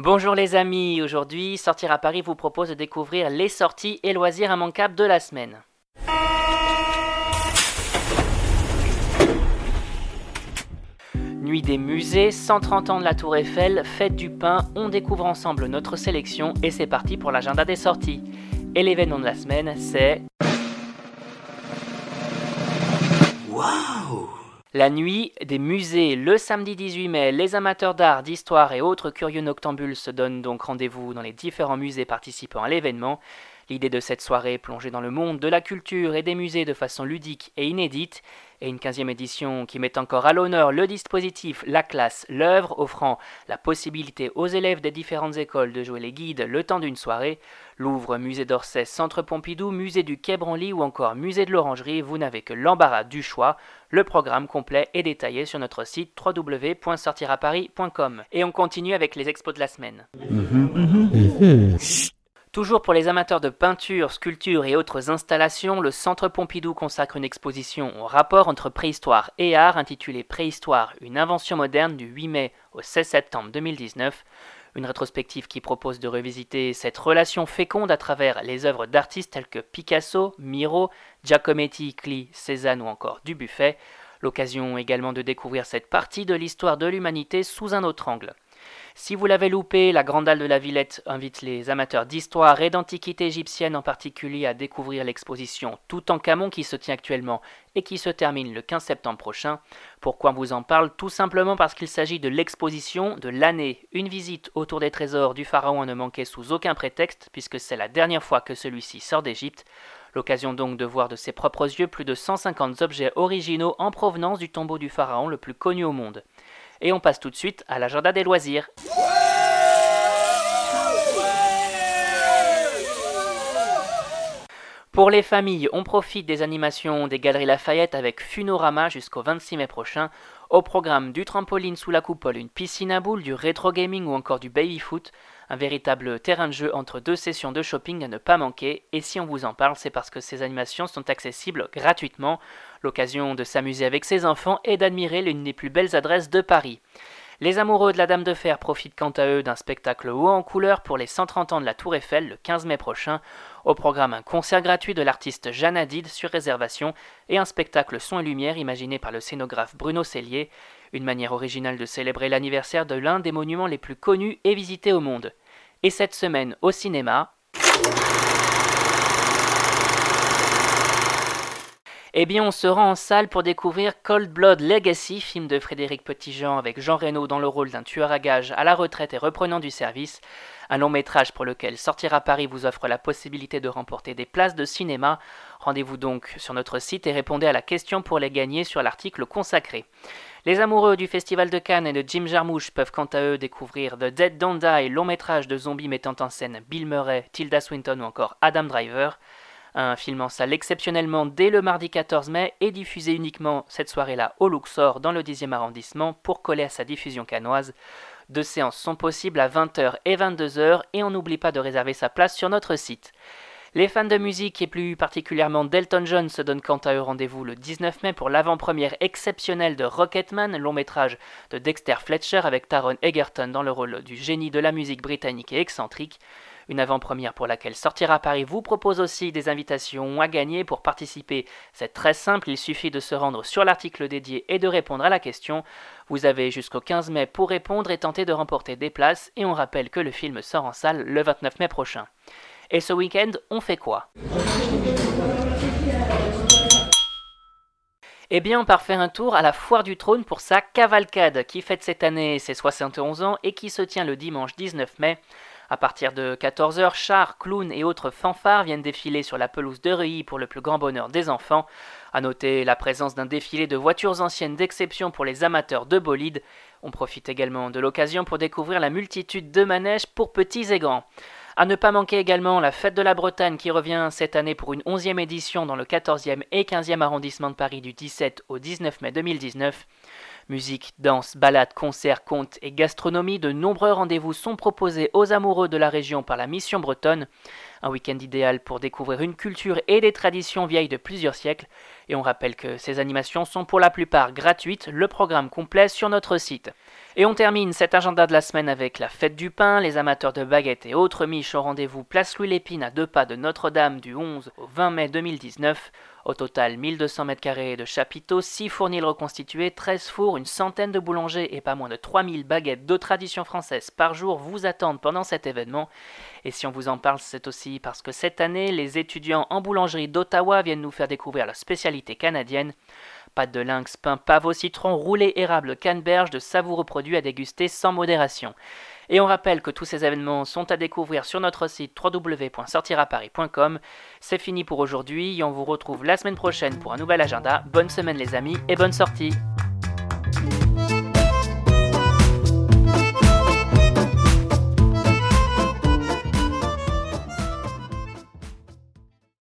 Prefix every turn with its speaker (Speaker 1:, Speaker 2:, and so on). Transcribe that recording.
Speaker 1: Bonjour les amis, aujourd'hui Sortir à Paris vous propose de découvrir les sorties et loisirs immanquables de la semaine. Nuit des musées, 130 ans de la Tour Eiffel, fête du pain, on découvre ensemble notre sélection et c'est parti pour l'agenda des sorties. Et l'événement de la semaine, c'est... La nuit des musées, le samedi 18 mai, les amateurs d'art, d'histoire et autres curieux noctambules se donnent donc rendez-vous dans les différents musées participant à l'événement. L'idée de cette soirée plongée dans le monde de la culture et des musées de façon ludique et inédite, et une 15e édition qui met encore à l'honneur le dispositif, la classe, l'œuvre, offrant la possibilité aux élèves des différentes écoles de jouer les guides le temps d'une soirée. Louvre, musée d'Orsay, Centre Pompidou, musée du Quai Branly ou encore musée de l'Orangerie, vous n'avez que l'embarras du choix. Le programme complet est détaillé sur notre site www.sortiraparis.com. Et on continue avec les expos de la semaine. Toujours pour les amateurs de peinture, sculpture et autres installations, le Centre Pompidou consacre une exposition au rapport entre préhistoire et art intitulée Préhistoire, une invention moderne du 8 mai au 16 septembre 2019. Une rétrospective qui propose de revisiter cette relation féconde à travers les œuvres d'artistes tels que Picasso, Miro, Giacometti, Klee, Cézanne ou encore Dubuffet. L'occasion également de découvrir cette partie de l'histoire de l'humanité sous un autre angle. Si vous l'avez loupé, la Grande Halle de la Villette invite les amateurs d'histoire et d'antiquité égyptienne en particulier à découvrir l'exposition Toutankhamon qui se tient actuellement et qui se termine le 15 septembre prochain. Pourquoi on vous en parle? Tout simplement parce qu'il s'agit de l'exposition de l'année. Une visite autour des trésors du pharaon à ne manquer sous aucun prétexte puisque c'est la dernière fois que celui-ci sort d'Égypte. L'occasion donc de voir de ses propres yeux plus de 150 objets originaux en provenance du tombeau du pharaon le plus connu au monde. Et on passe tout de suite à l'agenda des loisirs. Pour les familles, on profite des animations des Galeries Lafayette avec Funorama jusqu'au 26 mai prochain. Au programme du trampoline sous la coupole, une piscine à boules, du rétro gaming ou encore du baby foot. Un véritable terrain de jeu entre deux sessions de shopping à ne pas manquer. Et si on vous en parle, c'est parce que ces animations sont accessibles gratuitement. L'occasion de s'amuser avec ses enfants et d'admirer l'une des plus belles adresses de Paris. Les amoureux de la Dame de Fer profitent quant à eux d'un spectacle haut en couleur pour les 130 ans de la Tour Eiffel le 15 mai prochain. Au programme, un concert gratuit de l'artiste Jeanne Hadid sur réservation et un spectacle son et lumière imaginé par le scénographe Bruno Cellier. Une manière originale de célébrer l'anniversaire de l'un des monuments les plus connus et visités au monde. Et cette semaine au cinéma. Eh bien, on se rend en salle pour découvrir Cold Blood Legacy, film de Frédéric Petitjean avec Jean Reno dans le rôle d'un tueur à gages à la retraite et reprenant du service. Un long métrage pour lequel Sortir à Paris vous offre la possibilité de remporter des places de cinéma. Rendez-vous donc sur notre site et répondez à la question pour les gagner sur l'article consacré. Les amoureux du Festival de Cannes et de Jim Jarmusch peuvent quant à eux découvrir The Dead Don't Die, long métrage de zombies mettant en scène Bill Murray, Tilda Swinton ou encore Adam Driver. Un film en salle exceptionnellement dès le mardi 14 mai et diffusé uniquement cette soirée-là au Luxor dans le 10e arrondissement pour coller à sa diffusion canoise. Deux séances sont possibles à 20h et 22h et on n'oublie pas de réserver sa place sur notre site. Les fans de musique et plus particulièrement d'Elton John se donnent quant à eux rendez-vous le 19 mai pour l'avant-première exceptionnelle de Rocketman, long métrage de Dexter Fletcher avec Taron Egerton dans le rôle du génie de la musique britannique et excentrique. Une avant-première pour laquelle Sortira Paris vous propose aussi des invitations à gagner pour participer. C'est très simple, il suffit de se rendre sur l'article dédié et de répondre à la question. Vous avez jusqu'au 15 mai pour répondre et tenter de remporter des places et on rappelle que le film sort en salle le 29 mai prochain. Et ce week-end, on fait quoi? Eh bien, on part faire un tour à la Foire du Trône pour sa cavalcade qui fête cette année ses 71 ans et qui se tient le dimanche 19 mai. À partir de 14h, chars, clowns et autres fanfares viennent défiler sur la pelouse de Reuilly pour le plus grand bonheur des enfants. À noter la présence d'un défilé de voitures anciennes d'exception pour les amateurs de bolides. On profite également de l'occasion pour découvrir la multitude de manèges pour petits et grands. À ne pas manquer également la Fête de la Bretagne qui revient cette année pour une 11e édition dans le 14e et 15e arrondissement de Paris du 17 au 19 mai 2019. Musique, danse, balades, concerts, contes et gastronomie, de nombreux rendez-vous sont proposés aux amoureux de la région par la Mission bretonne. Un week-end idéal pour découvrir une culture et des traditions vieilles de plusieurs siècles. Et on rappelle que ces animations sont pour la plupart gratuites, le programme complet sur notre site. Et on termine cet agenda de la semaine avec la fête du pain, les amateurs de baguettes et autres miches au rendez-vous place Louis Lépine à deux pas de Notre-Dame du 11 au 20 mai 2019. Au total, 1200 m2 de chapiteaux, 6 fournils reconstitués, 13 fours, une centaine de boulangers et pas moins de 3000 baguettes de tradition française par jour vous attendent pendant cet événement. Et si on vous en parle, c'est aussi parce que cette année, les étudiants en boulangerie d'Ottawa viennent nous faire découvrir la spécialité canadienne. Pâte de lynx, pain pavot citron, roulé érable, canneberge, de savoureux produits à déguster sans modération. Et on rappelle que tous ces événements sont à découvrir sur notre site www.sortiraparis.com. C'est fini pour aujourd'hui et on vous retrouve la semaine prochaine pour un nouvel agenda. Bonne semaine les amis et bonne sortie